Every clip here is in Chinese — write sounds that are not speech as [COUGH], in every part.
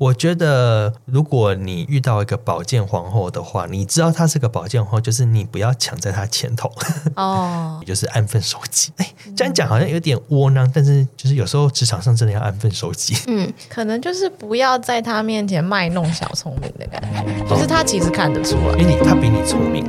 我觉得，如果你遇到一个宝剑皇后的话，你知道她是个宝剑皇后，就是你不要抢在她前头哦，你 [LAUGHS] 就是安分守己。哎，这样讲好像有点窝囊，但是就是有时候职场上真的要安分守己。嗯，可能就是不要在她面前卖弄小聪明的感觉，就是她其实看得出来，因为你她比你聪明。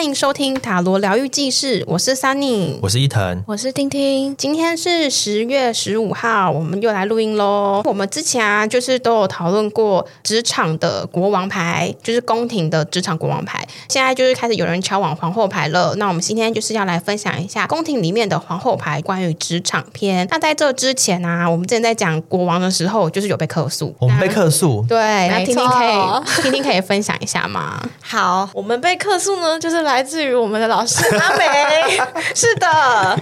欢迎收听塔罗疗愈记事，我是 Sunny，我是伊藤，我是听听。今天是十月十五号，我们又来录音喽。我们之前啊，就是都有讨论过职场的国王牌，就是宫廷的职场国王牌。现在就是开始有人敲往皇后牌了。那我们今天就是要来分享一下宫廷里面的皇后牌，关于职场篇。那在这之前啊，我们之前在讲国王的时候，就是有被客诉，我们被客诉，对，那听听可以，听听可以分享一下吗？好，我们被客诉呢，就是来。自于我们的老师阿梅，[LAUGHS] 是的，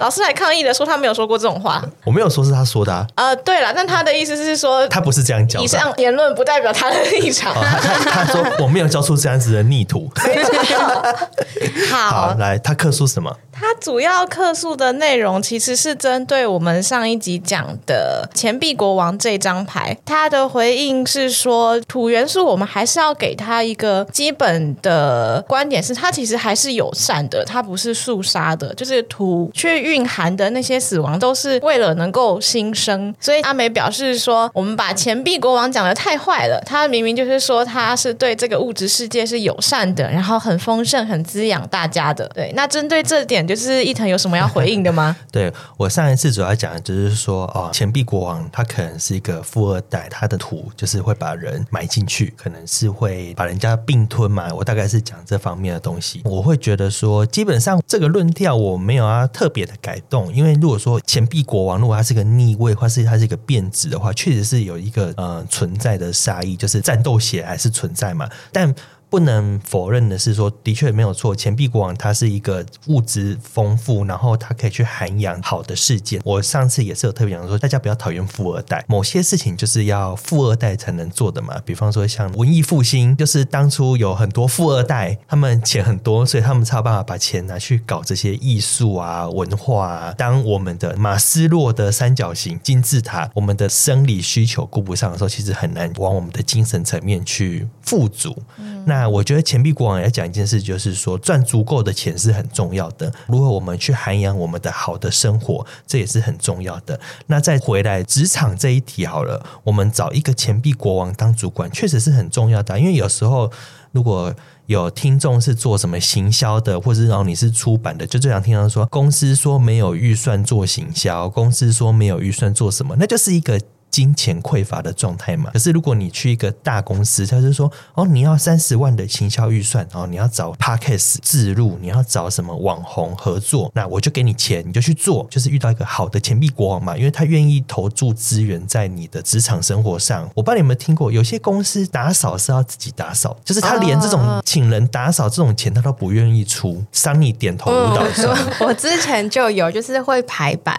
老师来抗议的，说他没有说过这种话。我没有说是他说的啊。呃，对了，但他的意思是说，他不是这样讲。以上言论不代表他的立场。哦、他他，他说我没有教出这样子的逆徒。[LAUGHS] 好，好，来，他客诉什么？他主要客诉的内容其实是针对我们上一集讲的钱币国王这张牌。他的回应是说，土元素我们还是要给他一个基本的观点，是他其实还是友善的，他不是肃杀的。就是土去蕴含的那些死亡，都是为了能够新生。所以阿美表示说，我们把钱币国王讲的太坏了。他明明就是说他是对这个物质世界是友善的，然后很丰盛、很滋养大家的。对，那针对这点。就是伊藤有什么要回应的吗？[LAUGHS] 对，我上一次主要讲的就是说，哦，钱币国王他可能是一个富二代，他的土就是会把人埋进去，可能是会把人家并吞嘛。我大概是讲这方面的东西。我会觉得说，基本上这个论调我没有啊特别的改动，因为如果说钱币国王如果他是个逆位，或是他是一个变质的话，确实是有一个呃存在的杀意，就是战斗血还是存在嘛，但。不能否认的是说，的确没有错。钱币国王他是一个物质丰富，然后他可以去涵养好的事件。我上次也是有特别讲说，大家不要讨厌富二代，某些事情就是要富二代才能做的嘛。比方说像文艺复兴，就是当初有很多富二代，他们钱很多，所以他们才有办法把钱拿去搞这些艺术啊、文化啊。当我们的马斯洛的三角形金字塔，我们的生理需求顾不上的时候，其实很难往我们的精神层面去富足。那那我觉得钱币国王要讲一件事，就是说赚足够的钱是很重要的。如果我们去涵养我们的好的生活，这也是很重要的。那再回来职场这一题好了，我们找一个钱币国王当主管，确实是很重要的。因为有时候如果有听众是做什么行销的，或者然后你是出版的，就这样听到说公司说没有预算做行销，公司说没有预算做什么，那就是一个。金钱匮乏的状态嘛，可是如果你去一个大公司，他就说哦，你要三十万的行销预算哦，你要找 Podcast 置入，你要找什么网红合作，那我就给你钱，你就去做，就是遇到一个好的钱币国王嘛，因为他愿意投注资源在你的职场生活上。我不知道你有没有听过，有些公司打扫是要自己打扫，就是他连这种请人打扫这种钱他都不愿意出。桑尼点头舞蹈说，[LAUGHS] 我之前就有，就是会排版。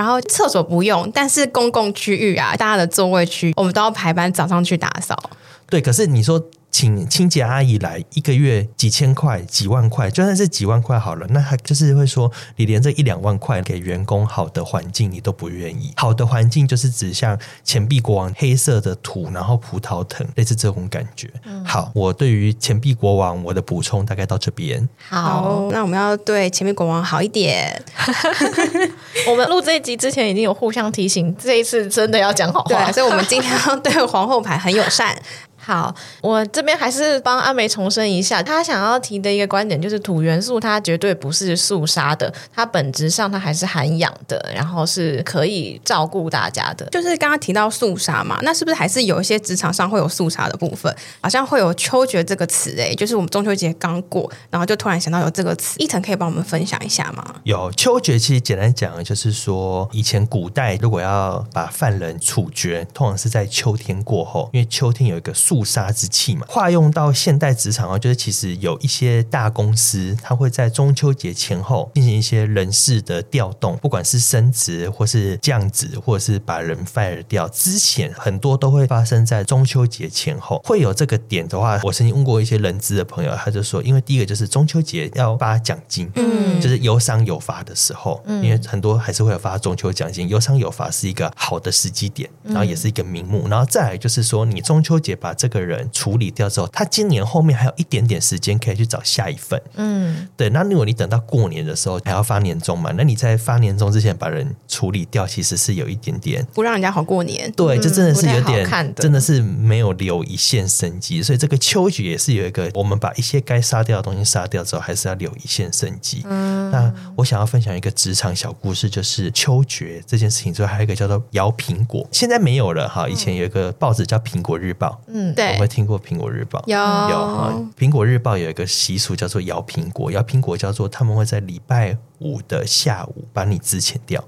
然后厕所不用，但是公共区域啊，大家的座位区，我们都要排班早上去打扫。对，可是你说。请清洁阿姨来一个月几千块几万块，就算是几万块好了，那他就是会说，你连这一两万块给员工好的环境你都不愿意。好的环境就是指像钱币国王黑色的土，然后葡萄藤，类似这种感觉。嗯、好，我对于钱币国王我的补充大概到这边。好，那我们要对钱币国王好一点。[LAUGHS] 我们录这一集之前已经有互相提醒，这一次真的要讲好话，所以我们今天要对皇后牌很友善。好，我这边还是帮阿梅重申一下，他想要提的一个观点就是土元素，它绝对不是肃杀的，它本质上它还是涵养的，然后是可以照顾大家的。就是刚刚提到肃杀嘛，那是不是还是有一些职场上会有肃杀的部分？好像会有秋决这个词诶，就是我们中秋节刚过，然后就突然想到有这个词，伊藤可以帮我们分享一下吗？有秋决，其实简单讲就是说，以前古代如果要把犯人处决，通常是在秋天过后，因为秋天有一个。肃杀之气嘛。化用到现代职场啊，就是其实有一些大公司，它会在中秋节前后进行一些人事的调动，不管是升职或是降职，或者是把人 fire 掉，之前很多都会发生在中秋节前后。会有这个点的话，我曾经问过一些人资的朋友，他就说，因为第一个就是中秋节要发奖金，嗯，就是有赏有罚的时候，嗯，因为很多还是会有发中秋奖金，有赏有罚是一个好的时机点，然后也是一个名目，然后再来就是说，你中秋节把这个人处理掉之后，他今年后面还有一点点时间可以去找下一份，嗯，对。那如果你等到过年的时候还要发年终嘛，那你在发年终之前把人处理掉，其实是有一点点不让人家好过年，对，就真的是有点，真的是没有留一线生机。所以这个秋菊也是有一个，我们把一些该杀掉的东西杀掉之后，还是要留一线生机。嗯，那我想要分享一个职场小故事，就是秋决这件事情之后，还有一个叫做摇苹果，现在没有了哈。以前有一个报纸叫《苹果日报》，嗯，对，我会听过《苹果日报》，有。有哈，《苹果日报》有一个习俗叫做摇苹果，摇苹果叫做他们会在礼拜五的下午把你资遣掉。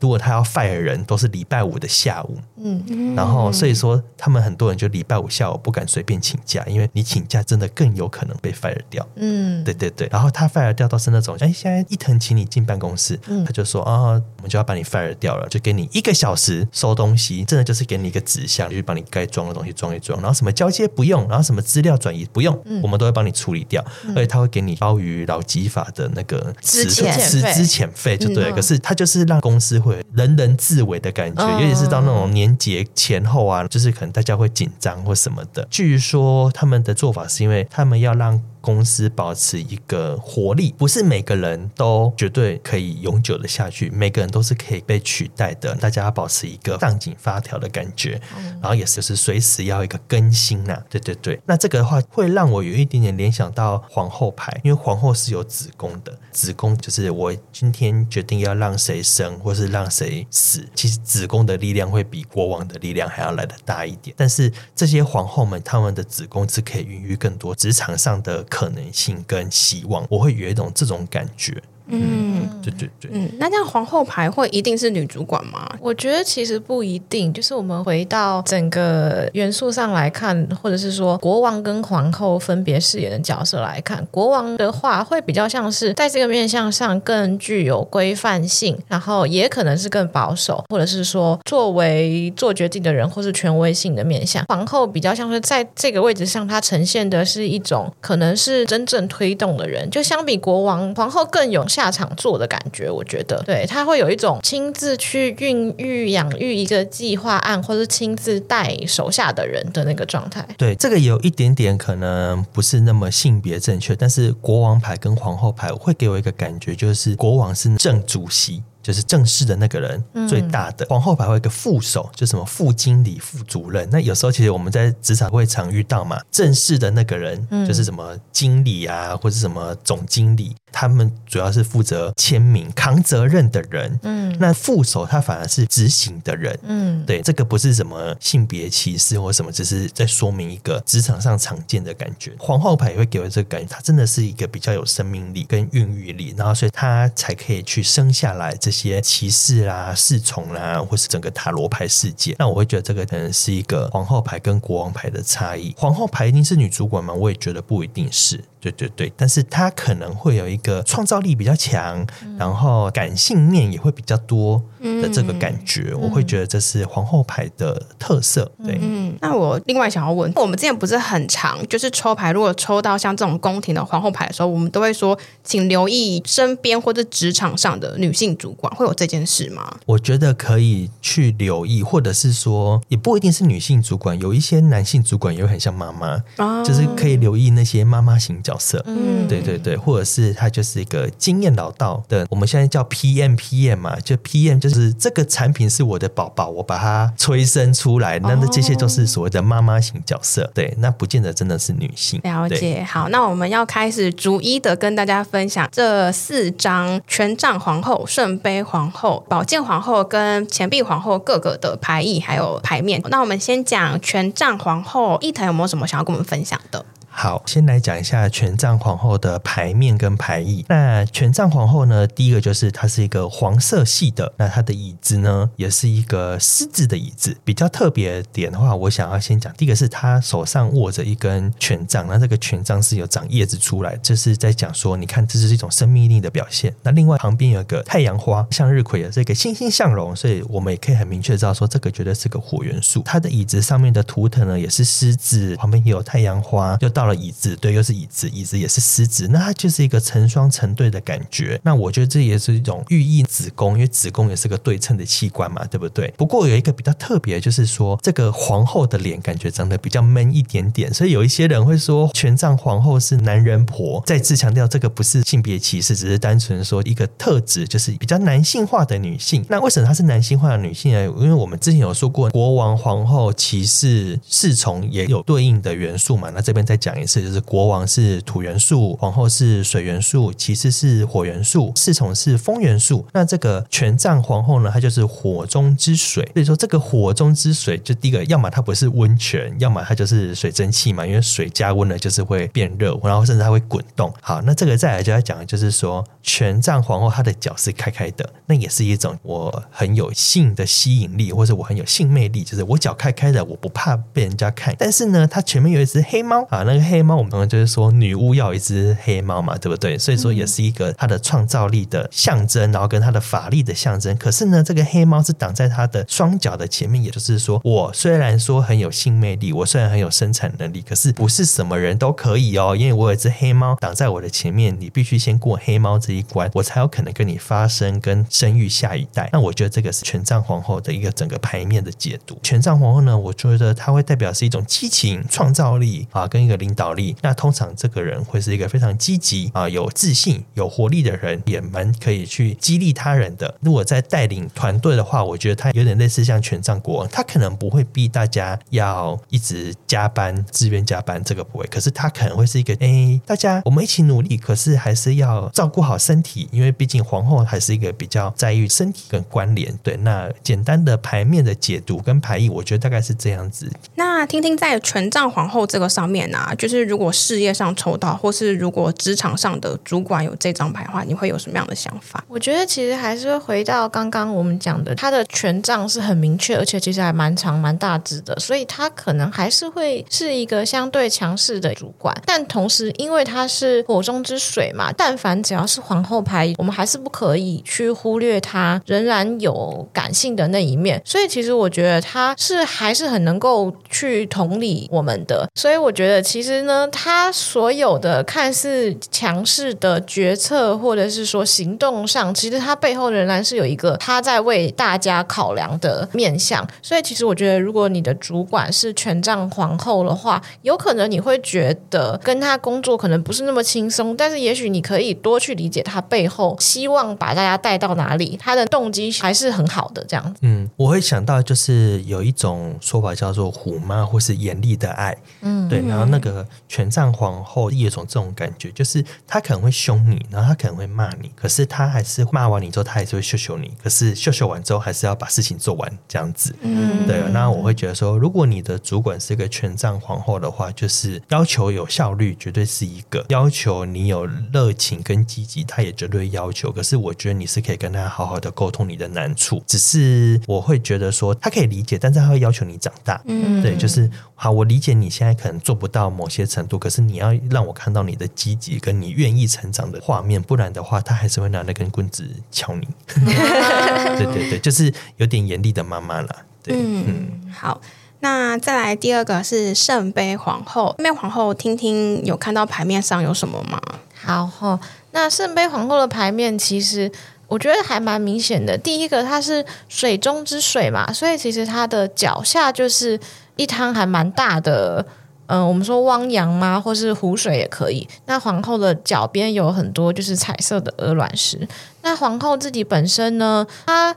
如果他要 fire 人，都是礼拜五的下午。嗯，然后所以说，他们很多人就礼拜五下午不敢随便请假，因为你请假真的更有可能被 fire 掉。嗯，对对对。然后他 fire 掉都是那种，哎，现在伊藤请你进办公室，嗯、他就说啊、哦，我们就要把你 fire 掉了，就给你一个小时收东西，真的就是给你一个纸箱，就是把你该装的东西装一装，然后什么交接不用，然后什么资料转移不用，嗯、我们都会帮你处理掉，嗯、而且他会给你包于劳基法的那个资遣资遣费，就对。嗯、可是他就是让公司会人人自危的感觉，嗯、尤其是到那种年节前后啊，就是可能大家会紧张或什么的。据说他们的做法是因为他们要让。公司保持一个活力，不是每个人都绝对可以永久的下去，每个人都是可以被取代的。大家要保持一个上紧发条的感觉，然后也是就是随时要一个更新呐、啊。对对对，那这个的话会让我有一点点联想到皇后牌，因为皇后是有子宫的，子宫就是我今天决定要让谁生或是让谁死，其实子宫的力量会比国王的力量还要来得大一点。但是这些皇后们，她们的子宫是可以孕育更多职场上的。可能性跟希望，我会有一种这种感觉。嗯，对对对，嗯，那这样皇后牌会一定是女主管吗？我觉得其实不一定，就是我们回到整个元素上来看，或者是说国王跟皇后分别饰演的角色来看，国王的话会比较像是在这个面相上更具有规范性，然后也可能是更保守，或者是说作为做决定的人或是权威性的面相。皇后比较像是在这个位置上，它呈现的是一种可能是真正推动的人，就相比国王，皇后更有。下场做的感觉，我觉得对他会有一种亲自去孕育、养育一个计划案，或是亲自带手下的人的那个状态。对，这个有一点点可能不是那么性别正确，但是国王牌跟皇后牌会给我一个感觉，就是国王是正主席。就是正式的那个人最大的，皇后牌会有一个副手，就什么副经理、副主任。那有时候其实我们在职场会常遇到嘛，正式的那个人就是什么经理啊，或者什么总经理，他们主要是负责签名、扛责任的人。嗯，那副手他反而是执行的人。嗯，对，这个不是什么性别歧视或什么，只是在说明一个职场上常见的感觉。皇后牌也会给我这个感觉，他真的是一个比较有生命力跟孕育力，然后所以他才可以去生下来这些。些骑士啦、侍从啦，或是整个塔罗牌世界，那我会觉得这个可能是一个皇后牌跟国王牌的差异。皇后牌一定是女主管吗？我也觉得不一定是。对对对，但是他可能会有一个创造力比较强，嗯、然后感性面也会比较多的这个感觉，嗯、我会觉得这是皇后牌的特色。对，嗯，那我另外想要问，我们之前不是很长，就是抽牌，如果抽到像这种宫廷的皇后牌的时候，我们都会说，请留意身边或者职场上的女性主管，会有这件事吗？我觉得可以去留意，或者是说，也不一定是女性主管，有一些男性主管也会很像妈妈，哦、就是可以留意那些妈妈型角色，嗯，对对对，或者是他就是一个经验老道的，我们现在叫 PM PM 嘛，就 PM 就是这个产品是我的宝宝，我把它催生出来，那那这些都是所谓的妈妈型角色，对，那不见得真的是女性。了解，好，那我们要开始逐一的跟大家分享这四张权杖皇后、圣杯皇后、宝剑皇后跟钱币皇后各个的牌意还有牌面。那我们先讲权杖皇后，一腾有没有什么想要跟我们分享的？好，先来讲一下权杖皇后的牌面跟牌意。那权杖皇后呢，第一个就是它是一个黄色系的，那它的椅子呢，也是一个狮子的椅子。比较特别点的话，我想要先讲，第一个是他手上握着一根权杖，那这个权杖是有长叶子出来，这是在讲说，你看这是一种生命力的表现。那另外旁边有个太阳花，向日葵的这个欣欣向荣，所以我们也可以很明确知道说，这个绝对是个火元素。它的椅子上面的图腾呢，也是狮子，旁边也有太阳花，又到了椅子，对，又是椅子，椅子也是狮子，那它就是一个成双成对的感觉。那我觉得这也是一种寓意子宫，因为子宫也是个对称的器官嘛，对不对？不过有一个比较特别，就是说这个皇后的脸感觉长得比较闷一点点，所以有一些人会说权杖皇后是男人婆。再次强调，这个不是性别歧视，只是单纯说一个特质，就是比较男性化的女性。那为什么她是男性化的女性呢？因为我们之前有说过，国王、皇后、骑士、侍从也有对应的元素嘛。那这边再讲讲一次，就是国王是土元素，皇后是水元素，骑士是火元素，侍从是风元素。那这个权杖皇后呢，她就是火中之水。所以说，这个火中之水，就第一个，要么它不是温泉，要么它就是水蒸气嘛。因为水加温了，就是会变热，然后甚至它会滚动。好，那这个再来就要讲就是说，权杖皇后她的脚是开开的，那也是一种我很有性的吸引力，或者我很有性魅力，就是我脚开开的，我不怕被人家看。但是呢，它前面有一只黑猫啊，那个黑猫我们通常就是说女巫要一只黑猫嘛，对不对？所以说也是一个她的创造力的象征，然后跟她的法力的象征。可是呢，这个黑猫是挡在她的双脚的前面，也就是说，我虽然说很有性魅力，我虽然很有生产能力，可是不是什么人都可以哦，因为我有一只黑猫挡在我的前面，你必须先过黑猫这一关，我才有可能跟你发生跟生育下一代。那我觉得这个是权杖皇后的一个整个牌面的解读。权杖皇后呢，我觉得它会代表是一种激情、创造力啊，跟一个领导力。那通常这个人会是一个非常积极啊、有自信、有活力的人，也蛮可以去激励他人的。如果在带领团队的话，我觉得他有点类似像权杖国王，他可能不会逼大家要一直加班、自愿加班，这个不会。可是他可能会是一个，哎，大家我们一起努力，可是还是要照顾好身体，因为毕竟皇后还是一个比较在意身体跟关联。对，那简单的牌面的解读跟牌意，我觉得大概是这样子。那听听在权杖皇后这个上面呢、就是如果事业上抽到，或是如果职场上的主管有这张牌的话，你会有什么样的想法？我觉得其实还是会回到刚刚我们讲的，他的权杖是很明确，而且其实还蛮长、蛮大只的，所以他可能还是会是一个相对强势的主管。但同时，因为他是火中之水嘛，但凡只要是皇后牌，我们还是不可以去忽略他仍然有感性的那一面。所以，其实我觉得他是还是很能够去同理我们的。所以，我觉得其实呢，他所有的看似强势的决策，或者是说行动上，其实他背后仍然是有一个他在为大家考量的面向。所以，其实我觉得，如果你的主管是权杖皇后的话，有可能你会觉得跟他工作可能不是那么轻松，但是也许你可以多去理解他背后希望把大家带到哪里，他的动机还是很好的这样子。嗯，我会想到就是有一种说法叫做“虎妈”或是“严厉的爱”。嗯，对。然后那个权杖皇后也有种这种感觉，就是他可能会凶你，然后他可能会骂你，可是他还是骂完你之后，他还是会秀秀你。可是秀秀完之后，还是要把事情做完这样子。嗯，对。那我会觉得说，如果你的主管是一个权杖皇后的话，就是要求有效率，绝对是一个要求你有热情跟积极，他也绝对要求。可是我觉得你是可以跟他好好的沟通你的难处，只是我会觉得说他可以理解，但是他会要求你长大。嗯，对，就是好，我理解你现在可能做不到某些程度，可是你要让我看到你的积极跟你愿意成长的画面，不然的话，他还是会拿那根棍子敲你。[LAUGHS] 对对对，就是有点严厉的妈妈了。对，嗯，嗯，好。那再来第二个是圣杯皇后，圣杯皇后，听听有看到牌面上有什么吗？好，那圣杯皇后的牌面其实我觉得还蛮明显的。第一个，它是水中之水嘛，所以其实它的脚下就是一滩还蛮大的，嗯、我们说汪洋吗？或是湖水也可以。那皇后的脚边有很多就是彩色的鹅卵石。那皇后自己本身呢，她。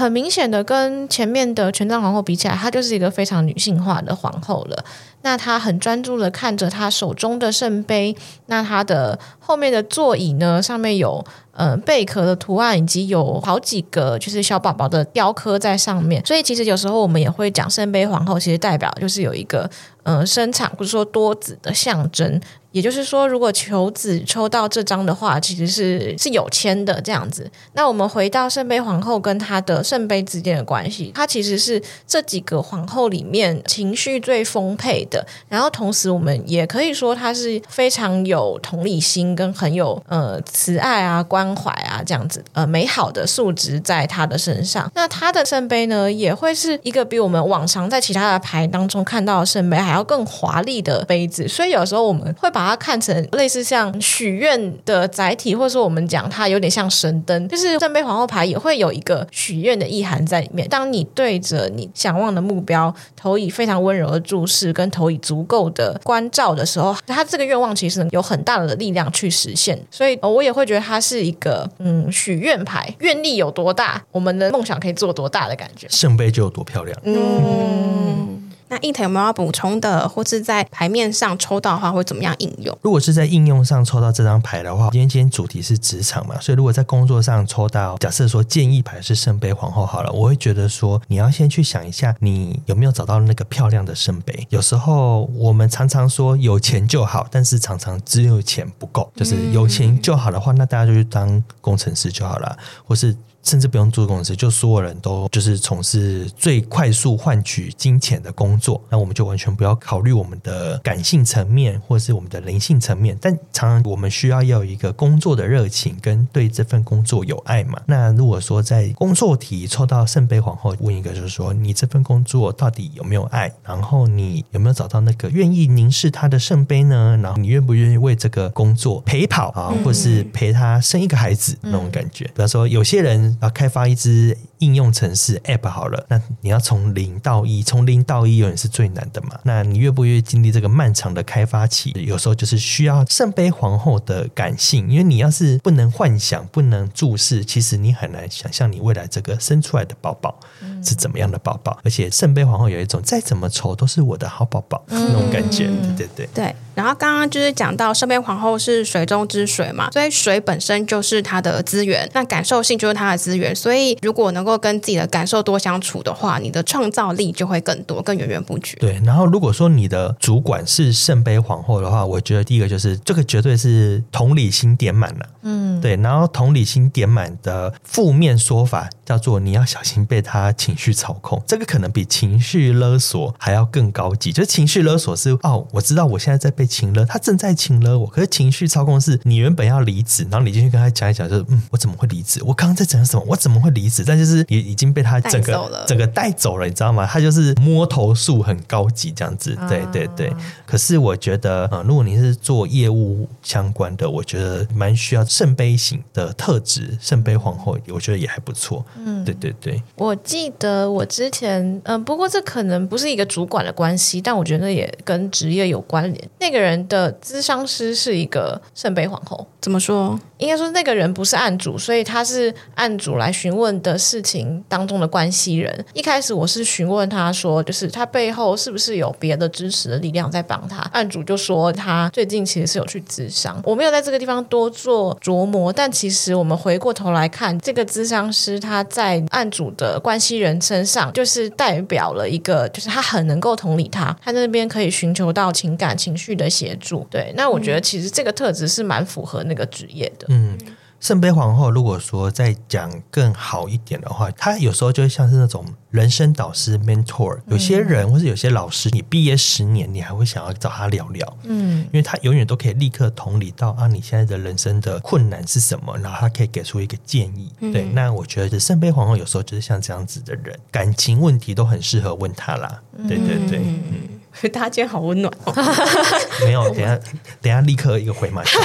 很明显的跟前面的权杖皇后比起来，她就是一个非常女性化的皇后了。那她很专注的看着她手中的圣杯，那她的后面的座椅呢，上面有呃贝壳的图案，以及有好几个就是小宝宝的雕刻在上面。所以其实有时候我们也会讲圣杯皇后，其实代表就是有一个呃生产或者说多子的象征。也就是说，如果求子抽到这张的话，其实是是有签的这样子。那我们回到圣杯皇后跟她的圣杯之间的关系，她其实是这几个皇后里面情绪最丰沛的。然后同时，我们也可以说她是非常有同理心跟很有呃慈爱啊、关怀啊这样子呃美好的素质在她的身上。那她的圣杯呢，也会是一个比我们往常在其他的牌当中看到的圣杯还要更华丽的杯子。所以有时候我们会把把它看成类似像许愿的载体，或者说我们讲它有点像神灯，就是圣杯皇后牌也会有一个许愿的意涵在里面。当你对着你想望的目标投以非常温柔的注视，跟投以足够的关照的时候，它这个愿望其实有很大的力量去实现。所以，我也会觉得它是一个嗯许愿牌，愿力有多大，我们的梦想可以做多大的感觉，圣杯就有多漂亮。嗯。那一腾有没有要补充的，或是在牌面上抽到的话，会怎么样应用？如果是在应用上抽到这张牌的话，今天今天主题是职场嘛，所以如果在工作上抽到，假设说建议牌是圣杯皇后好了，我会觉得说你要先去想一下，你有没有找到那个漂亮的圣杯。有时候我们常常说有钱就好，但是常常只有钱不够，就是有钱就好的话，那大家就去当工程师就好了，或是。甚至不用做公司，就所有人都就是从事最快速换取金钱的工作，那我们就完全不要考虑我们的感性层面或是我们的灵性层面。但常常我们需要要有一个工作的热情跟对这份工作有爱嘛。那如果说在工作题抽到圣杯皇后，问一个就是说，你这份工作到底有没有爱？然后你有没有找到那个愿意凝视他的圣杯呢？然后你愿不愿意为这个工作陪跑啊，或是陪他生一个孩子那种感觉？比方说有些人。啊开发一支应用程式 App 好了，那你要从零到一，从零到一永远是最难的嘛。那你越不愿意经历这个漫长的开发期？有时候就是需要圣杯皇后的感性，因为你要是不能幻想、不能注视，其实你很难想象你未来这个生出来的宝宝是怎么样的宝宝。而且圣杯皇后有一种再怎么丑都是我的好宝宝那种感觉，对对对。对，然后刚刚就是讲到圣杯皇后是水中之水嘛，所以水本身就是它的资源，那感受性就是它的资源。所以如果能够跟自己的感受多相处的话，你的创造力就会更多、更源源不绝。对，然后如果说你的主管是圣杯皇后的话，我觉得第一个就是这个绝对是同理心点满了。嗯，对，然后同理心点满的负面说法叫做你要小心被他情绪操控，这个可能比情绪勒索还要更高级。就是情绪勒索是哦，我知道我现在在被情勒，他正在情勒我。可是情绪操控是你原本要离职，然后你进去跟他讲一讲，就是嗯，我怎么会离职？我刚刚在讲什么？我怎么会离职？但就是也已经被他整个整个带走了，你知道吗？他就是摸头术很高级这样子。对对对。可是我觉得，呃，如果你是做业务相关的，我觉得蛮需要。圣杯型的特质，圣杯皇后，我觉得也还不错。嗯，对对对。我记得我之前，嗯、呃，不过这可能不是一个主管的关系，但我觉得也跟职业有关联。那个人的咨商师是一个圣杯皇后，怎么说？应该说那个人不是案主，所以他是案主来询问的事情情当中的关系人。一开始我是询问他说，就是他背后是不是有别的支持的力量在帮他？案主就说他最近其实是有去咨商，我没有在这个地方多做。琢磨，但其实我们回过头来看，这个咨商师他在案主的关系人身上，就是代表了一个，就是他很能够同理他，他在那边可以寻求到情感情绪的协助。对，那我觉得其实这个特质是蛮符合那个职业的。嗯。圣杯皇后，如果说再讲更好一点的话，他有时候就像是那种人生导师 mentor。有些人或是有些老师，你毕业十年，你还会想要找他聊聊，嗯，因为他永远都可以立刻同理到啊，你现在的人生的困难是什么，然后他可以给出一个建议。嗯、对，那我觉得圣杯皇后有时候就是像这样子的人，感情问题都很适合问他啦。对对对，嗯。嗯 [LAUGHS] 大家今天好温暖哦。[LAUGHS] 没有，[LAUGHS] 等下等下立刻一个回马枪。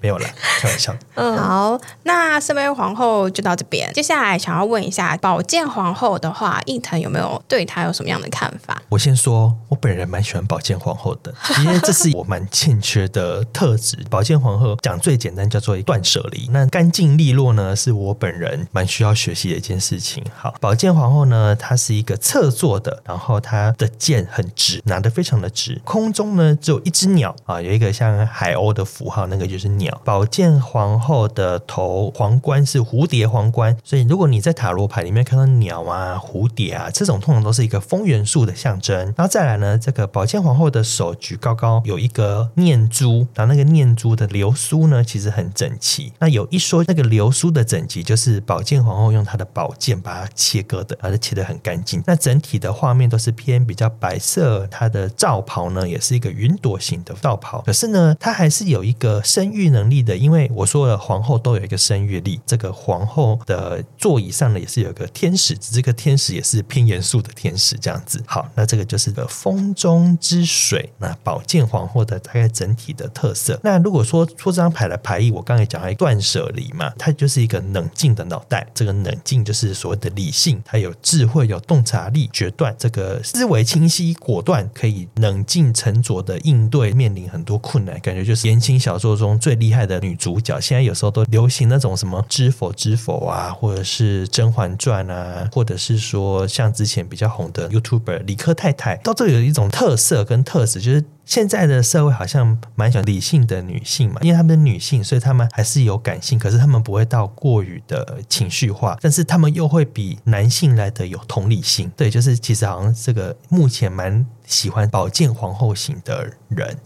没有了，开玩笑。嗯，好，那圣杯皇后就到这边。接下来想要问一下，宝剑皇后的话，伊藤有没有对她有什么样的看法？我先说，我本人蛮喜欢宝剑皇后的，[LAUGHS] 因为这是我蛮欠缺的特质。宝剑皇后讲最简单叫做断舍离，那干净利落呢，是我本人蛮需要学习的一件事情。好，宝剑皇后呢，她是一个侧坐的，然后她的剑很直，拿得非常的直。空中呢，只有一只鸟啊，有一个像海鸥的符号，那个就是鸟。宝剑皇后的头皇冠是蝴蝶皇冠，所以如果你在塔罗牌里面看到鸟啊、蝴蝶啊这种，通常都是一个风元素的象征。然后再来呢，这个宝剑皇后的手举高高，有一个念珠，然后那个念珠的流苏呢，其实很整齐。那有一说，那个流苏的整齐，就是宝剑皇后用她的宝剑把它切割的，而且切得很干净。那整体的画面都是偏比较白色，她的罩袍呢，也是一个云朵型的罩袍。可是呢，她还是有一个生育能力的，因为我说了，皇后都有一个生育力。这个皇后的座椅上呢，也是有个天使，这个天使也是偏严肃的天使，这样子。好，那这个就是个风中之水。那宝剑皇后的大概整体的特色。那如果说出这张牌的牌意，我刚才讲了断舍离嘛，它就是一个冷静的脑袋。这个冷静就是所谓的理性，它有智慧，有洞察力，决断，这个思维清晰、果断，可以冷静沉着的应对面临很多困难。感觉就是言情小说中最厉厉害的女主角。现在有时候都流行那种什么知否知否啊，或者是《甄嬛传》啊，或者是说像之前比较红的 YouTuber 理科太太，到这有一种特色跟特质，就是现在的社会好像蛮喜欢理性的女性嘛，因为她们女性，所以她们还是有感性，可是她们不会到过于的情绪化，但是她们又会比男性来的有同理心。对，就是其实好像这个目前蛮喜欢宝剑皇后型的人。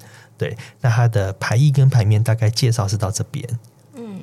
对，那它的牌意跟牌面大概介绍是到这边。嗯，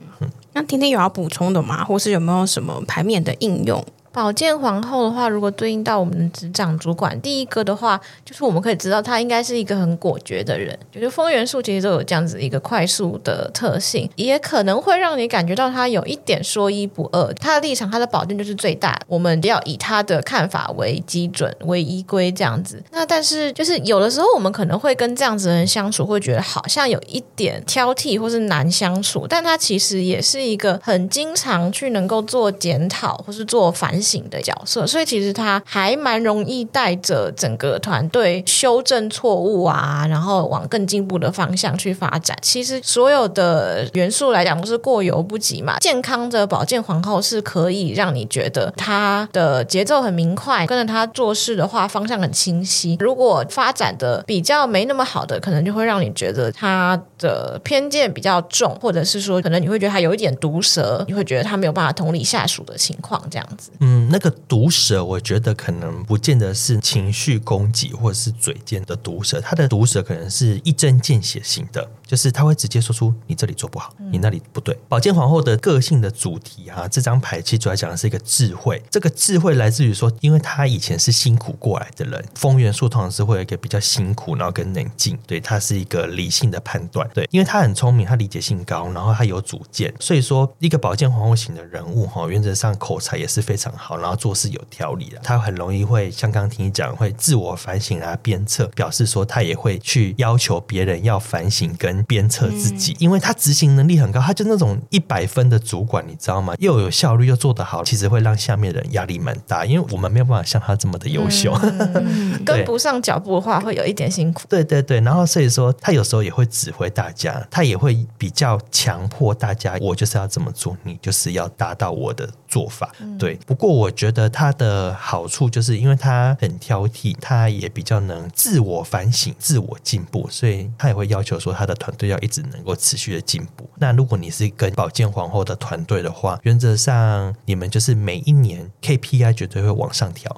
那婷婷有要补充的吗？或是有没有什么牌面的应用？宝剑皇后的话，如果对应到我们的执掌主管，第一个的话，就是我们可以知道他应该是一个很果决的人。就是风元素其实都有这样子一个快速的特性，也可能会让你感觉到他有一点说一不二。他的立场，他的宝剑就是最大，我们要以他的看法为基准为依归这样子。那但是就是有的时候我们可能会跟这样子的人相处，会觉得好像有一点挑剔或是难相处，但他其实也是一个很经常去能够做检讨或是做反省型的角色，所以其实他还蛮容易带着整个团队修正错误啊，然后往更进步的方向去发展。其实所有的元素来讲都是过犹不及嘛。健康的保健皇后是可以让你觉得他的节奏很明快，跟着他做事的话方向很清晰。如果发展的比较没那么好的，可能就会让你觉得他的偏见比较重，或者是说可能你会觉得他有一点毒舌，你会觉得他没有办法同理下属的情况这样子。嗯，那个毒舌，我觉得可能不见得是情绪攻击或者是嘴贱的毒舌，他的毒舌可能是一针见血型的，就是他会直接说出你这里做不好，你那里不对。宝剑皇后的个性的主题啊，这张牌其实主要讲的是一个智慧，这个智慧来自于说，因为他以前是辛苦过来的人，风元素通常是会有一个比较辛苦，然后跟冷静，对，他是一个理性的判断，对，因为他很聪明，他理解性高，然后他有主见，所以说一个宝剑皇后型的人物哈，原则上口才也是非常好。然后做事有条理的，他很容易会像刚刚听你讲，会自我反省啊，鞭策，表示说他也会去要求别人要反省跟鞭策自己，嗯、因为他执行能力很高，他就那种一百分的主管，你知道吗？又有效率又做得好，其实会让下面人压力蛮大，因为我们没有办法像他这么的优秀，嗯、[LAUGHS] 跟不上脚步的话会有一点辛苦。对对对，然后所以说他有时候也会指挥大家，他也会比较强迫大家，我就是要这么做，你就是要达到我的做法。嗯、对，不过。我觉得他的好处就是因为他很挑剔，他也比较能自我反省、自我进步，所以他也会要求说他的团队要一直能够持续的进步。那如果你是跟宝剑皇后的团队的话，原则上你们就是每一年 KPI 绝对会往上调，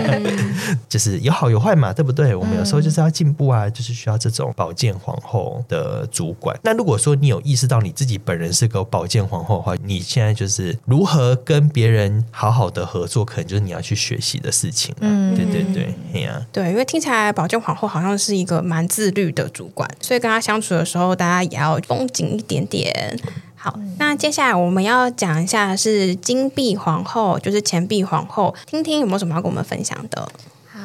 [LAUGHS] 就是有好有坏嘛，对不对？我们有时候就是要进步啊，就是需要这种宝剑皇后的主管。那如果说你有意识到你自己本人是个宝剑皇后的话，你现在就是如何跟别人好。好好的合作，可能就是你要去学习的事情。嗯，对对对，哎呀、啊，对，因为听起来宝剑皇后好像是一个蛮自律的主管，所以跟他相相处的时候，大家也要绷紧一点点。好，那接下来我们要讲一下是金币皇后，就是钱币皇后，听听有没有什么要跟我们分享的。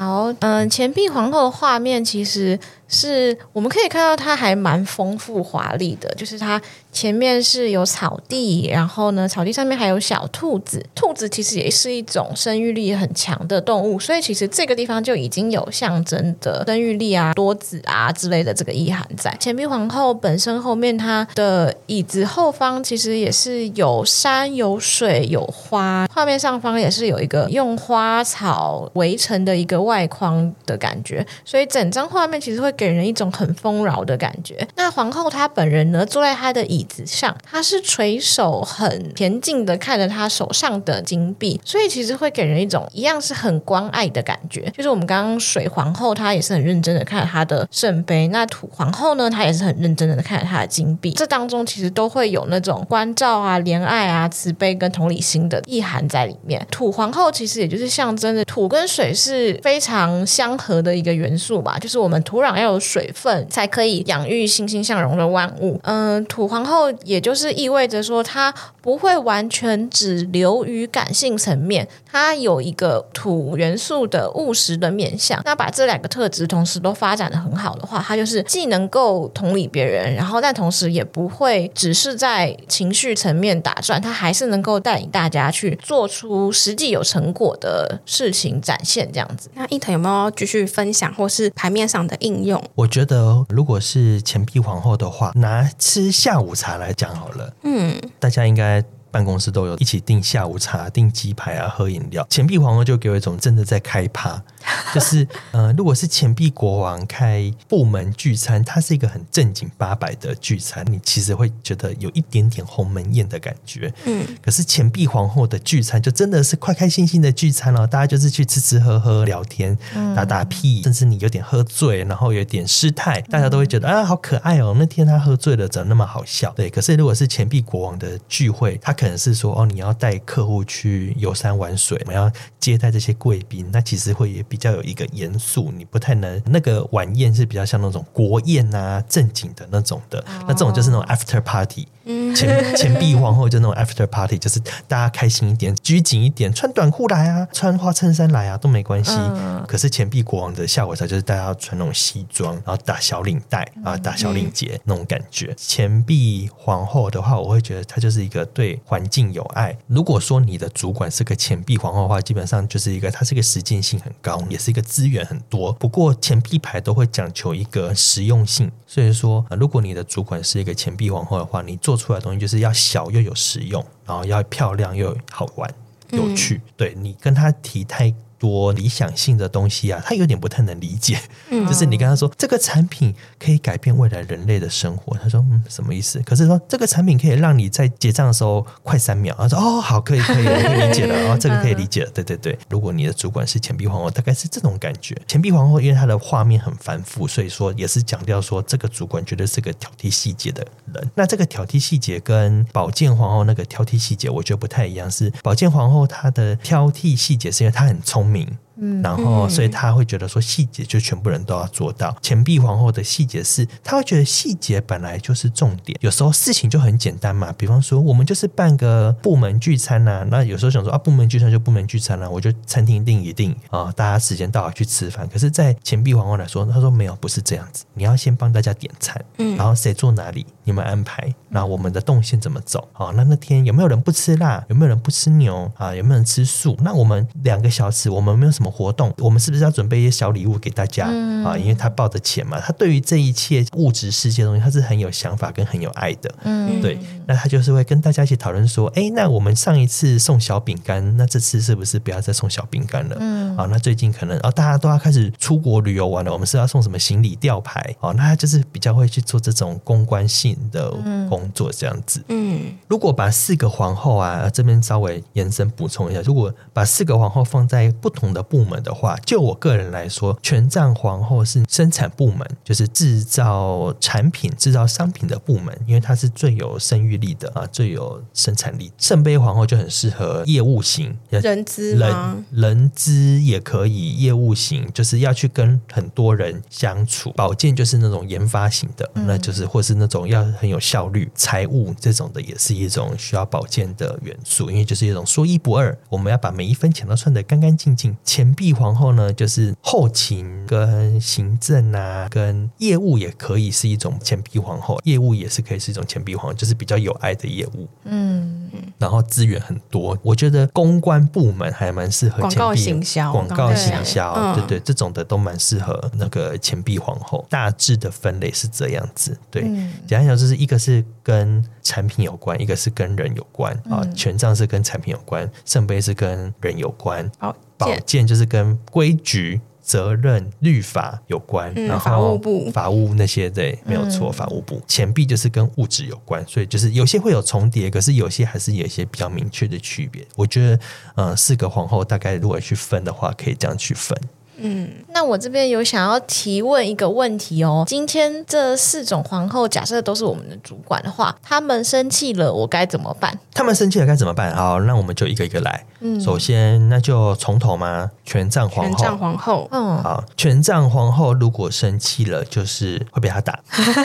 好，嗯，钱币皇后的画面其实。是我们可以看到它还蛮丰富华丽的，就是它前面是有草地，然后呢，草地上面还有小兔子。兔子其实也是一种生育力很强的动物，所以其实这个地方就已经有象征的生育力啊、多子啊之类的这个意涵在。钱币皇后本身后面它的椅子后方其实也是有山、有水、有花，画面上方也是有一个用花草围成的一个外框的感觉，所以整张画面其实会。给人一种很丰饶的感觉。那皇后她本人呢，坐在她的椅子上，她是垂手很恬静的看着她手上的金币，所以其实会给人一种一样是很关爱的感觉。就是我们刚刚水皇后，她也是很认真的看着她的圣杯；那土皇后呢，她也是很认真的看着她的金币。这当中其实都会有那种关照啊、怜爱啊、慈悲跟同理心的意涵在里面。土皇后其实也就是象征着土跟水是非常相合的一个元素吧，就是我们土壤要。有水分才可以养育欣欣向荣的万物。嗯，土皇后也就是意味着说，它不会完全只流于感性层面，它有一个土元素的务实的面向。那把这两个特质同时都发展的很好的话，它就是既能够同理别人，然后但同时也不会只是在情绪层面打转，它还是能够带领大家去做出实际有成果的事情展现这样子。那伊藤有没有继续分享或是牌面上的应用？我觉得，如果是钱币皇后的话，拿吃下午茶来讲好了。嗯，大家应该。办公室都有一起订下午茶、订鸡排啊、喝饮料。钱币皇后就给我一种真的在开趴，[LAUGHS] 就是呃，如果是钱币国王开部门聚餐，它是一个很正经八百的聚餐，你其实会觉得有一点点鸿门宴的感觉。嗯，可是钱币皇后的聚餐就真的是快开心心的聚餐哦，大家就是去吃吃喝喝、聊天、打打屁，甚至你有点喝醉，然后有点失态，大家都会觉得啊，好可爱哦。那天他喝醉了，怎么那么好笑？对，可是如果是钱币国王的聚会，他。可能是说哦，你要带客户去游山玩水，我们要接待这些贵宾，那其实会也比较有一个严肃，你不太能那个晚宴是比较像那种国宴啊，正经的那种的，那这种就是那种 after party。钱钱币皇后就那种 after party，就是大家开心一点，拘谨一点，穿短裤来啊，穿花衬衫来啊都没关系。嗯、可是钱币国王的下午茶就是大家要穿那种西装，然后打小领带啊，打小领结、嗯、那种感觉。钱币皇后的话，我会觉得她就是一个对环境有爱。如果说你的主管是个钱币皇后的话，基本上就是一个它是一个实践性很高，也是一个资源很多。不过钱币牌都会讲求一个实用性，所以说如果你的主管是一个钱币皇后的话，你做出来的东西就是要小又有实用，然后要漂亮又好玩、有趣。嗯、对，你跟他提太多理想性的东西啊，他有点不太能理解。嗯，就是你跟他说这个产品可以改变未来人类的生活，他说嗯，什么意思？可是说这个产品可以让你在结账的时候快三秒，他说哦好，可以可以，我可以理解了，然 [LAUGHS] 后这个可以理解了。对对对，如果你的主管是钱币皇后，大概是这种感觉。钱币皇后因为他的画面很繁复，所以说也是强调说这个主管绝对是个挑剔细节的人。那这个挑剔细节跟宝剑皇后那个挑剔细节，我觉得不太一样。是宝剑皇后她的挑剔细节是因为她很聪明。明，然后所以他会觉得说细节就全部人都要做到。钱币皇后的细节是，他会觉得细节本来就是重点。有时候事情就很简单嘛，比方说我们就是办个部门聚餐呐、啊，那有时候想说啊，部门聚餐就部门聚餐了、啊，我就餐厅订一订啊，大家时间到了去吃饭。可是，在钱币皇后来说，他说没有，不是这样子，你要先帮大家点餐，嗯，然后谁坐哪里，你们安排，然后我们的动线怎么走？啊，那那天有没有人不吃辣？有没有人不吃牛？啊，有没有人吃素？那我们两个小时。我们没有什么活动，我们是不是要准备一些小礼物给大家、嗯、啊？因为他抱着钱嘛，他对于这一切物质世界的东西，他是很有想法跟很有爱的。嗯，对，那他就是会跟大家一起讨论说，哎，那我们上一次送小饼干，那这次是不是不要再送小饼干了？嗯，啊，那最近可能啊，大家都要开始出国旅游玩了，我们是要送什么行李吊牌？哦、啊，那他就是比较会去做这种公关性的工作，这样子。嗯，如果把四个皇后啊，这边稍微延伸补充一下，如果把四个皇后放在不同同的部门的话，就我个人来说，权杖皇后是生产部门，就是制造产品、制造商品的部门，因为它是最有生育力的啊，最有生产力。圣杯皇后就很适合业务型，人资人人资也可以，业务型就是要去跟很多人相处。宝剑就是那种研发型的，嗯、那就是或是那种要很有效率，财务这种的也是一种需要宝剑的元素，因为就是一种说一不二，我们要把每一分钱都算得干干净净。钱钱币皇后呢，就是后勤跟行政啊，跟业务也可以是一种钱币皇后，业务也是可以是一种钱币皇后，就是比较有爱的业务。嗯，然后资源很多，我觉得公关部门还蛮适合钱币广告行销，广告行销，对，对对，这种的都蛮适合那个钱币皇后。大致的分类是这样子，对，简单讲就是一个是跟产品有关，一个是跟人有关啊，权杖是跟产品有关，圣杯是跟人有关，好，宝剑就是跟规矩。责任、律法有关，嗯、然后法务部、法务那些对，没有错。法务部钱币就是跟物质有关，所以就是有些会有重叠，可是有些还是有一些比较明确的区别。我觉得，呃，四个皇后大概如果去分的话，可以这样去分。嗯，那我这边有想要提问一个问题哦。今天这四种皇后，假设都是我们的主管的话，他们生气了，我该怎么办？他们生气了该怎么办？好，那我们就一个一个来。嗯，首先那就从头嘛，权杖皇后。权杖皇后，嗯，好，权杖皇后如果生气了，就是会被他打，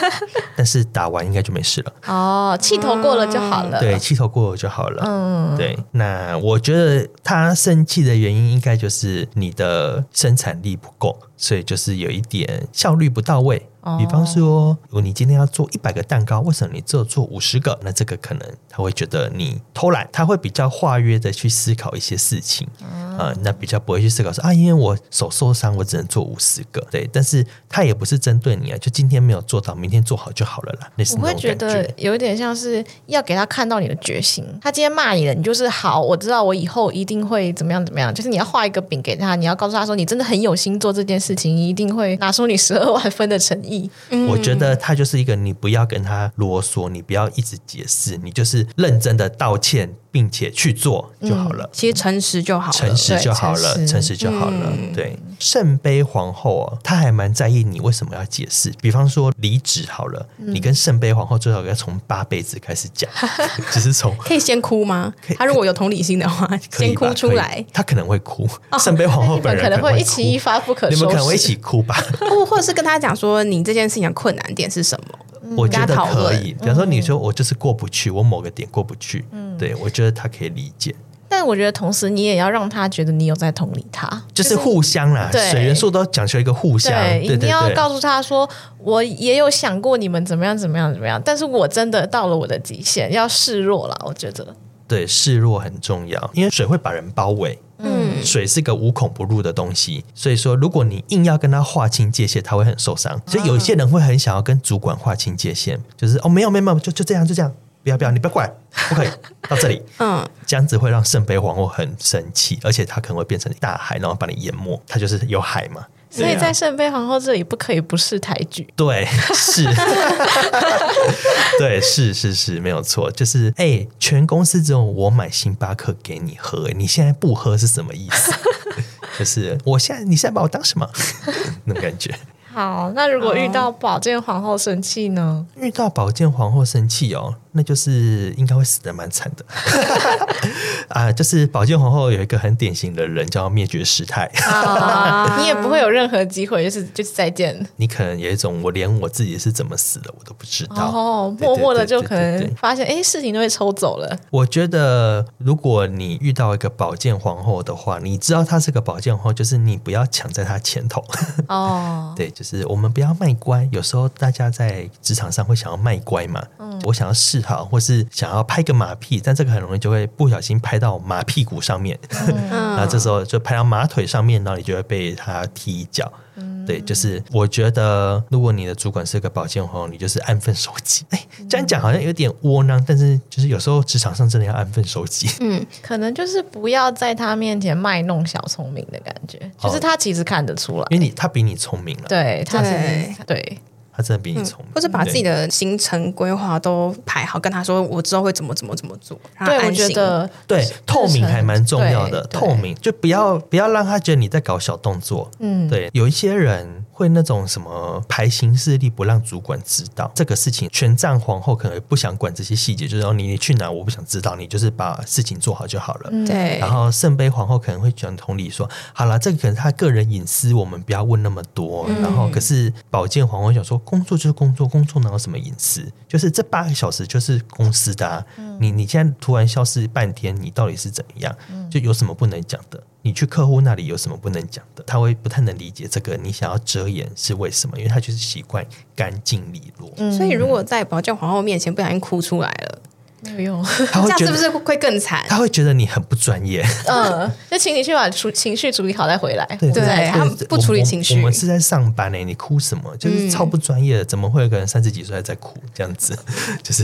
[LAUGHS] 但是打完应该就没事了。哦，气头过了就好了。对，气头过了就好了。嗯，对。那我觉得他生气的原因，应该就是你的生产。产力不够，所以就是有一点效率不到位。比方说，如果你今天要做一百个蛋糕，为什么你只有做五十个？那这个可能他会觉得你偷懒，他会比较化约的去思考一些事情啊、呃，那比较不会去思考说啊，因为我手受伤，我只能做五十个。对，但是他也不是针对你啊，就今天没有做到，明天做好就好了啦。我会觉得有一点像是要给他看到你的决心。他今天骂你了，你就是好，我知道我以后一定会怎么样怎么样。就是你要画一个饼给他，你要告诉他说，你真的很有心做这件事情，你一定会拿出你十二万分的诚意。我觉得他就是一个，你不要跟他啰嗦，你不要一直解释，你就是认真的道歉。并且去做就好了。其实诚实就好了，诚实就好了，诚实就好了。对，圣杯皇后哦，她还蛮在意你为什么要解释。比方说离职好了，你跟圣杯皇后最好要从八辈子开始讲，[LAUGHS] 只是从可以先哭吗？他如果有同理心的话，先哭出来，他可能会哭。圣杯皇后本人可能会一起一发不可收拾，你们可能会一起哭吧？或 [LAUGHS] 或者是跟他讲说，你这件事情的困难点是什么？我觉得可以。比方说，你说我就是过不去，我某个点过不去，嗯对，我觉得他可以理解。但我觉得同时你也要让他觉得你有在同理他，就是互相啦。对，水元素都讲求一个互相。对，你要告诉他说，我也有想过你们怎么样怎么样怎么样，但是我真的到了我的极限，要示弱了。我觉得，对，示弱很重要，因为水会把人包围。嗯，水是个无孔不入的东西，所以说如果你硬要跟他划清界限，他会很受伤。所以有一些人会很想要跟主管划清界限，就是哦，没有没有没有，就就这样就这样。不要不要，你不要过来，不可以 [LAUGHS] 到这里。[LAUGHS] 嗯，这样子会让圣杯皇后很生气，而且他可能会变成大海，然后把你淹没。他就是有海嘛，所以在圣杯皇后这里不可以不识抬举。对，是，[LAUGHS] 对，是是是，没有错。就是哎、欸，全公司只有我买星巴克给你喝，你现在不喝是什么意思？[LAUGHS] 就是我现在，你现在把我当什么？[LAUGHS] 那种感觉。好，那如果遇到宝剑皇后生气呢？遇到宝剑皇后生气哦。那就是应该会死的蛮惨的 [LAUGHS] 啊！就是宝剑皇后有一个很典型的人叫灭绝师太，啊、[LAUGHS] 你也不会有任何机会，就是就是再见。你可能有一种我连我自己是怎么死的我都不知道，哦，默默的就可能发现哎，事情都被抽走了。我觉得如果你遇到一个宝剑皇后的话，你知道她是个宝剑皇后，就是你不要抢在她前头哦。[LAUGHS] 对，就是我们不要卖乖。有时候大家在职场上会想要卖乖嘛，嗯、我想要试。好，或是想要拍个马屁，但这个很容易就会不小心拍到马屁股上面，嗯、[LAUGHS] 然后这时候就拍到马腿上面，然后你就会被他踢一脚。嗯、对，就是我觉得，如果你的主管是个保健皇后，你就是安分守己。哎，这样讲好像有点窝囊，但是就是有时候职场上真的要安分守己。嗯，可能就是不要在他面前卖弄小聪明的感觉，就是他其实看得出来，因为你他比你聪明了，对，他是对。对他真的比你聪明，或者把自己的行程规划都排好，跟他说我之后会怎么怎么怎么做。对，我觉得对透明还蛮重要的，透明就不要不要让他觉得你在搞小动作。嗯，对，有一些人会那种什么排行事历不让主管知道这个事情，权杖皇后可能不想管这些细节，就是说你你去哪我不想知道，你就是把事情做好就好了。对，然后圣杯皇后可能会讲同理说，好了，这个可能他个人隐私，我们不要问那么多。然后可是宝剑皇后想说。工作就是工作，工作能有什么隐私？就是这八个小时就是公司的啊。嗯、你你现在突然消失半天，你到底是怎么样？就有什么不能讲的？你去客户那里有什么不能讲的？他会不太能理解这个，你想要遮掩是为什么？因为他就是习惯干净利落。嗯、所以如果在保教皇后面前不小心哭出来了。没有用，他会觉得这样是不是会更惨？他会觉得你很不专业。嗯，就请你去把处情绪处理好再回来。对对，他不处理情绪。我们是在上班呢，你哭什么？就是超不专业的，怎么会有个人三十几岁还在哭？这样子，[LAUGHS] 就是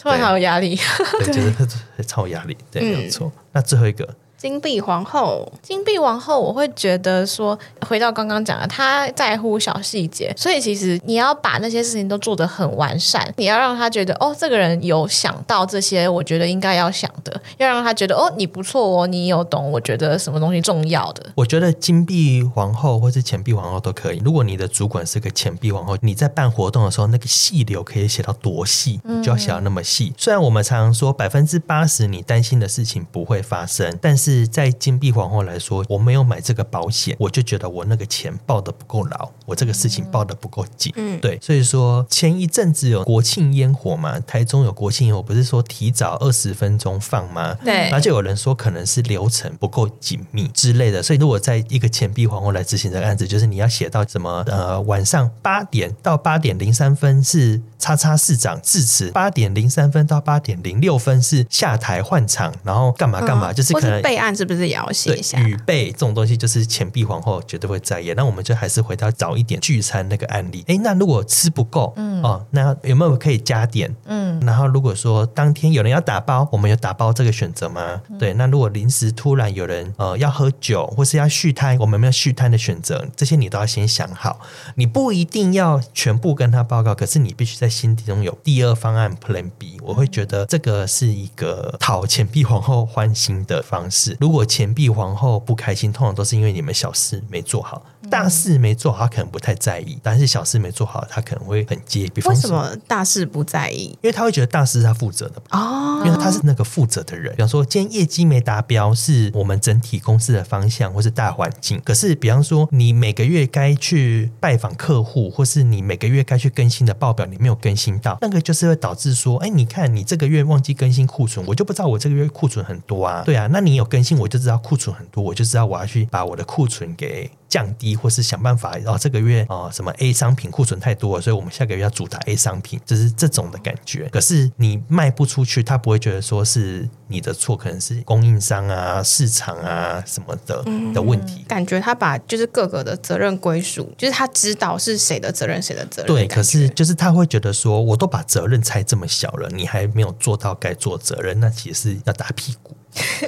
突然好有压力。对，就是 [LAUGHS] 超有压力。对，没有错。那最后一个。金币皇后，金币皇后，我会觉得说，回到刚刚讲的，他在乎小细节，所以其实你要把那些事情都做得很完善，你要让他觉得，哦，这个人有想到这些，我觉得应该要想的，要让他觉得，哦，你不错哦，你有懂，我觉得什么东西重要的。我觉得金币皇后或是钱币皇后都可以。如果你的主管是个钱币皇后，你在办活动的时候，那个细流可以写到多细，你就要写到那么细。嗯、虽然我们常常说百分之八十你担心的事情不会发生，但是。是在金碧皇后来说，我没有买这个保险，我就觉得我那个钱报的不够牢，我这个事情报的不够紧。嗯，对，所以说前一阵子有国庆烟火嘛，台中有国庆烟火，不是说提早二十分钟放吗？对，然后就有人说可能是流程不够紧密之类的，所以如果在一个钱币皇后来执行这个案子，就是你要写到什么呃晚上八点到八点零三分是叉叉市长致辞，八点零三分到八点零六分是下台换场，然后干嘛干嘛，嗯、就是可能。案是不是也要写一下？预备这种东西就是钱币皇后绝对会在意。那我们就还是回到早一点聚餐那个案例。哎，那如果吃不够，嗯哦，那有没有可以加点？嗯，然后如果说当天有人要打包，我们有打包这个选择吗？嗯、对，那如果临时突然有人呃要喝酒或是要续摊，我们有没有续摊的选择？这些你都要先想好。你不一定要全部跟他报告，可是你必须在心底中有第二方案 Plan B。我会觉得这个是一个讨钱币皇后欢心的方式。如果钱币皇后不开心，通常都是因为你们小事没做好，大事没做好，他可能不太在意；但是小事没做好，他可能会很介意。为什么大事不在意？因为他会觉得大事是他负责的哦，因为他是那个负责的人。比方说，今天业绩没达标，是我们整体公司的方向或是大环境。可是，比方说，你每个月该去拜访客户，或是你每个月该去更新的报表，你没有更新到，那个就是会导致说，哎，你看你这个月忘记更新库存，我就不知道我这个月库存很多啊。对啊，那你有更新。我就知道库存很多，我就知道我要去把我的库存给降低，或是想办法。然后这个月哦，什么 A 商品库存太多了，所以我们下个月要主打 A 商品，就是这种的感觉。可是你卖不出去，他不会觉得说是你的错，可能是供应商啊、市场啊什么的的问题。感觉他把就是各个的责任归属，就是他知道是谁的责任，谁的责任。对，可是就是他会觉得说，我都把责任拆这么小了，你还没有做到该做责任，那其实是要打屁股。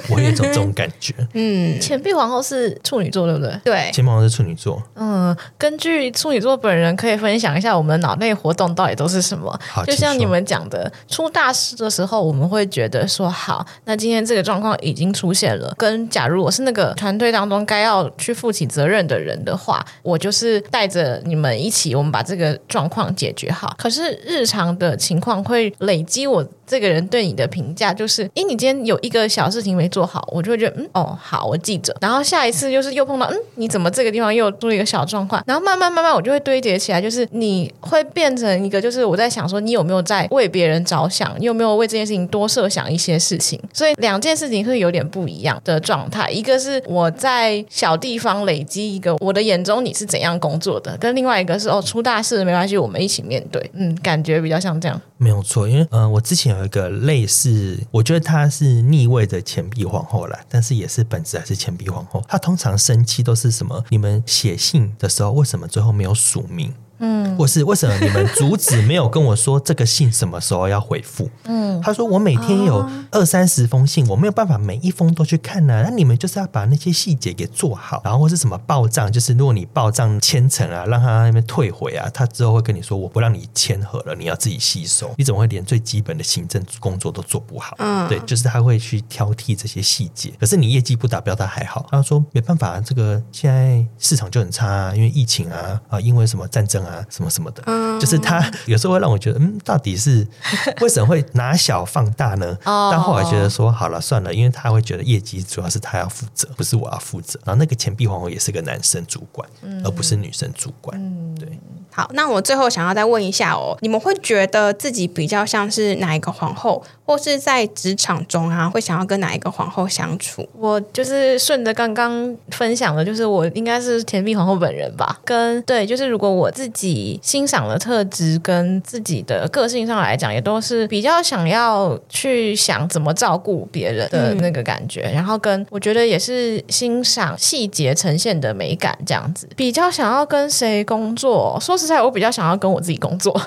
我有一种这种感觉。[LAUGHS] 嗯，钱币皇后是处女座，对不对？对，钱币皇后是处女座。嗯，根据处女座本人可以分享一下我们脑内活动到底都是什么。好，就像你们讲的，出大事的时候，我们会觉得说好，那今天这个状况已经出现了。跟假如我是那个团队当中该要去负起责任的人的话，我就是带着你们一起，我们把这个状况解决好。可是日常的情况会累积我这个人对你的评价，就是，诶，你今天有一个小事情没做好，我就会觉得，嗯，哦，好，我记着。然后下一次就是又碰到，嗯，你怎么这个地方又出了一个小状况？然后慢慢慢慢，我就会堆叠起来，就是你会变成一个，就是我在想说，你有没有在为别人着想？你有没有为这件事情多设想一些事情？所以两件事情会有点不一样的状态。一个是我在小地方累积一个我的眼中你是怎样工作的，跟另外一个是哦，出大事没关系，我们一起面对。嗯，感觉比较像这样。没有错，因为嗯、我之前一个类似，我觉得他是逆位的钱币皇后啦，但是也是本质还是钱币皇后。他通常生气都是什么？你们写信的时候为什么最后没有署名？嗯，或是为什么你们主旨没有跟我说这个信什么时候要回复？嗯，他说我每天有二三十封信，我没有办法每一封都去看呢、啊。那你们就是要把那些细节给做好，然后或是什么报账，就是如果你报账签成啊，让他那边退回啊，他之后会跟你说我不让你签合了，你要自己吸收。你怎么会连最基本的行政工作都做不好？嗯，对，就是他会去挑剔这些细节。可是你业绩不达标，他还好。他说没办法，这个现在市场就很差啊，因为疫情啊啊，因为什么战争啊。啊，什么什么的，嗯、就是他有时候会让我觉得，嗯，到底是 [LAUGHS] 为什么会拿小放大呢？哦、但后来觉得说，好了，算了，因为他会觉得业绩主要是他要负责，不是我要负责。然后那个钱币皇后也是个男生主管，嗯、而不是女生主管。嗯、对。好，那我最后想要再问一下哦，你们会觉得自己比较像是哪一个皇后，或是在职场中啊，会想要跟哪一个皇后相处？我就是顺着刚刚分享的，就是我应该是甜蜜皇后本人吧。跟对，就是如果我自己欣赏的特质跟自己的个性上来讲，也都是比较想要去想怎么照顾别人的那个感觉，嗯、然后跟我觉得也是欣赏细节呈现的美感这样子，比较想要跟谁工作，说实在，我比较想要跟我自己工作，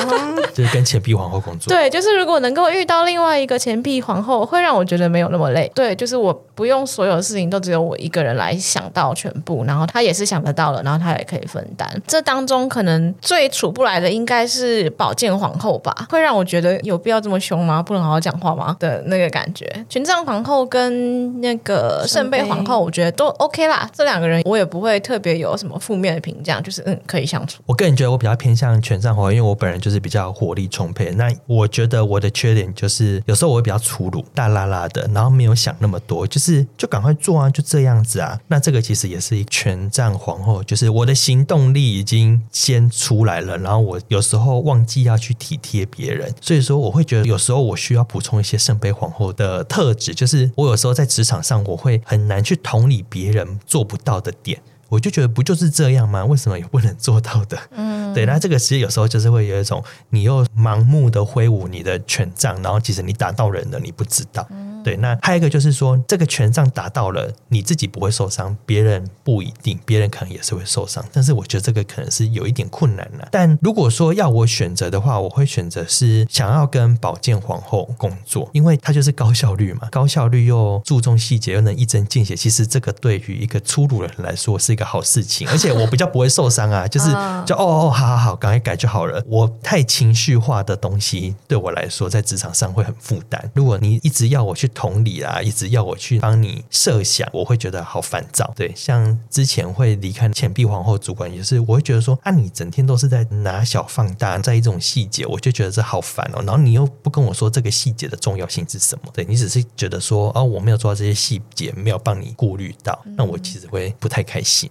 [LAUGHS] 就是跟钱币皇后工作。对，就是如果能够遇到另外一个钱币皇后，会让我觉得没有那么累。对，就是我不用所有事情都只有我一个人来想到全部，然后他也是想得到了，然后他也可以分担。这当中可能最处不来的应该是宝剑皇后吧，会让我觉得有必要这么凶吗？不能好好讲话吗？的那个感觉。权杖皇后跟那个圣杯皇后，我觉得都 OK 啦。这两个人我也不会特别有什么负面的评价，就是嗯，可以相处。我个人觉得我比较偏向权杖皇后，因为我本人就是比较活力充沛。那我觉得我的缺点就是是有时候我会比较粗鲁、大啦啦的，然后没有想那么多，就是就赶快做啊，就这样子啊。那这个其实也是一权杖皇后，就是我的行动力已经先出来了，然后我有时候忘记要去体贴别人，所以说我会觉得有时候我需要补充一些圣杯皇后的特质，就是我有时候在职场上我会很难去同理别人做不到的点。我就觉得不就是这样吗？为什么也不能做到的？嗯，对，那这个其实有时候就是会有一种你又盲目的挥舞你的权杖，然后其实你打到人了，你不知道。嗯对，那还有一个就是说，这个权杖打到了你自己不会受伤，别人不一定，别人可能也是会受伤。但是我觉得这个可能是有一点困难了。但如果说要我选择的话，我会选择是想要跟宝剑皇后工作，因为它就是高效率嘛，高效率又注重细节，又能一针见血。其实这个对于一个粗鲁的人来说是一个好事情，而且我比较不会受伤啊，[LAUGHS] 就是就哦哦，好好好，赶快改就好了。我太情绪化的东西对我来说，在职场上会很负担。如果你一直要我去。同理啊，一直要我去帮你设想，我会觉得好烦躁。对，像之前会离开钱币皇后主管，也是我会觉得说，啊，你整天都是在拿小放大，在意这种细节，我就觉得这好烦哦。然后你又不跟我说这个细节的重要性是什么？对，你只是觉得说，哦，我没有做到这些细节，没有帮你顾虑到，那我其实会不太开心。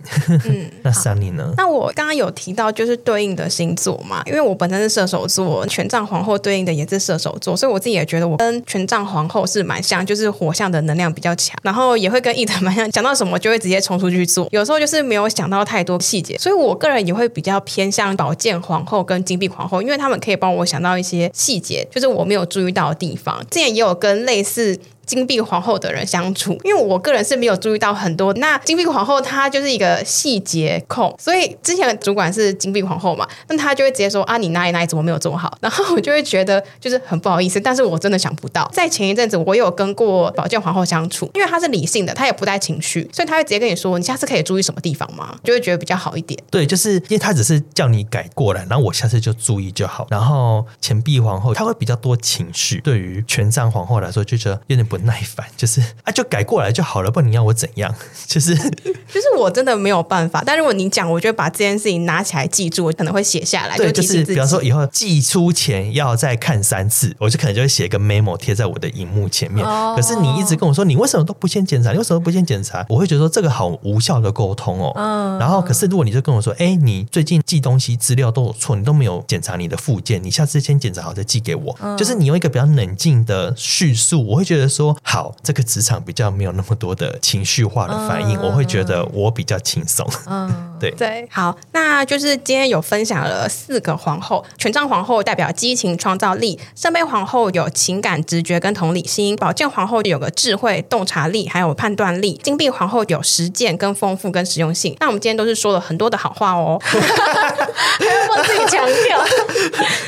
嗯，[LAUGHS] 那 Sunny 呢？那我刚刚有提到就是对应的星座嘛，因为我本身是射手座，权杖皇后对应的也是射手座，所以我自己也觉得我跟权杖皇后是蛮像。就是火象的能量比较强，然后也会跟 Eden 蛮像，想到什么就会直接冲出去做。[LAUGHS] 有时候就是没有想到太多细节，所以我个人也会比较偏向宝剑皇后跟金币皇后，因为他们可以帮我想到一些细节，就是我没有注意到的地方。之前也有跟类似。金币皇后的人相处，因为我个人是没有注意到很多。那金币皇后她就是一个细节控，所以之前的主管是金币皇后嘛，那她就会直接说啊，你哪里哪里怎么没有做好？然后我就会觉得就是很不好意思，但是我真的想不到。在前一阵子，我有跟过宝剑皇后相处，因为她是理性的，她也不带情绪，所以她会直接跟你说，你下次可以注意什么地方吗？就会觉得比较好一点。对，就是因为她只是叫你改过来，然后我下次就注意就好。然后钱币皇后她会比较多情绪，对于权杖皇后来说就觉得有点不耐烦，[LAUGHS] 就是。啊，就改过来就好了，不然你要我怎样？[LAUGHS] 就是 [LAUGHS] 就是我真的没有办法。但如果你讲，我就把这件事情拿起来记住，我可能会写下来。对，就，就是比方说以后寄出前要再看三次，我就可能就会写一个 memo 贴在我的荧幕前面。哦、可是你一直跟我说，你为什么都不先检查？你为什么不先检查？我会觉得说这个好无效的沟通哦。嗯。然后，可是如果你就跟我说，哎，你最近寄东西资料都有错，你都没有检查你的附件，你下次先检查好再寄给我。嗯、就是你用一个比较冷静的叙述，我会觉得说好，这个职场比较没有那么多的情绪化的反应，嗯、我会觉得我比较轻松。嗯，对对，好，那就是今天有分享了四个皇后，权杖皇后代表激情创造力，圣杯皇后有情感直觉跟同理心，宝剑皇后有个智慧洞察力还有判断力，金币皇后有实践跟丰富跟实用性。那我们今天都是说了很多的好话哦，还要我自己强调，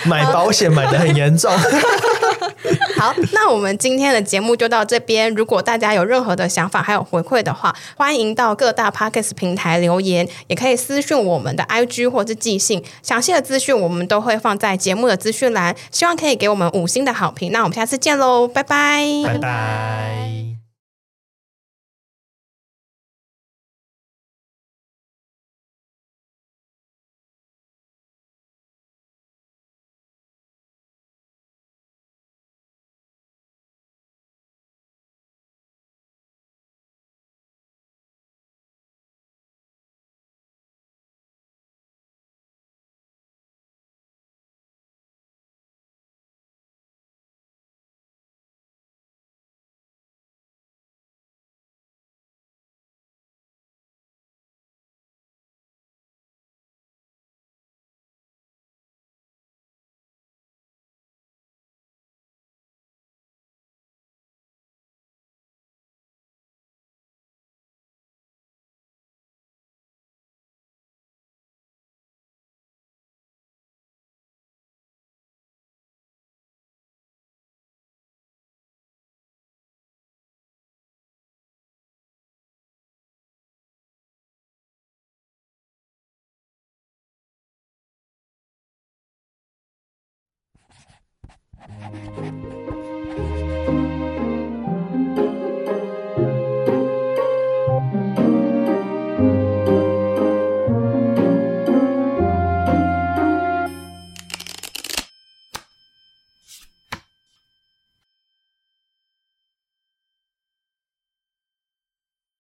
买保险买的很严重。好，[LAUGHS] 那我们今天的节目就到这边。如果大家有任何的想法还有回馈的话，欢迎到各大 Podcast 平台留言，也可以私讯我们的 IG 或是寄信。详细的资讯我们都会放在节目的资讯栏。希望可以给我们五星的好评。那我们下次见喽，拜拜，拜拜。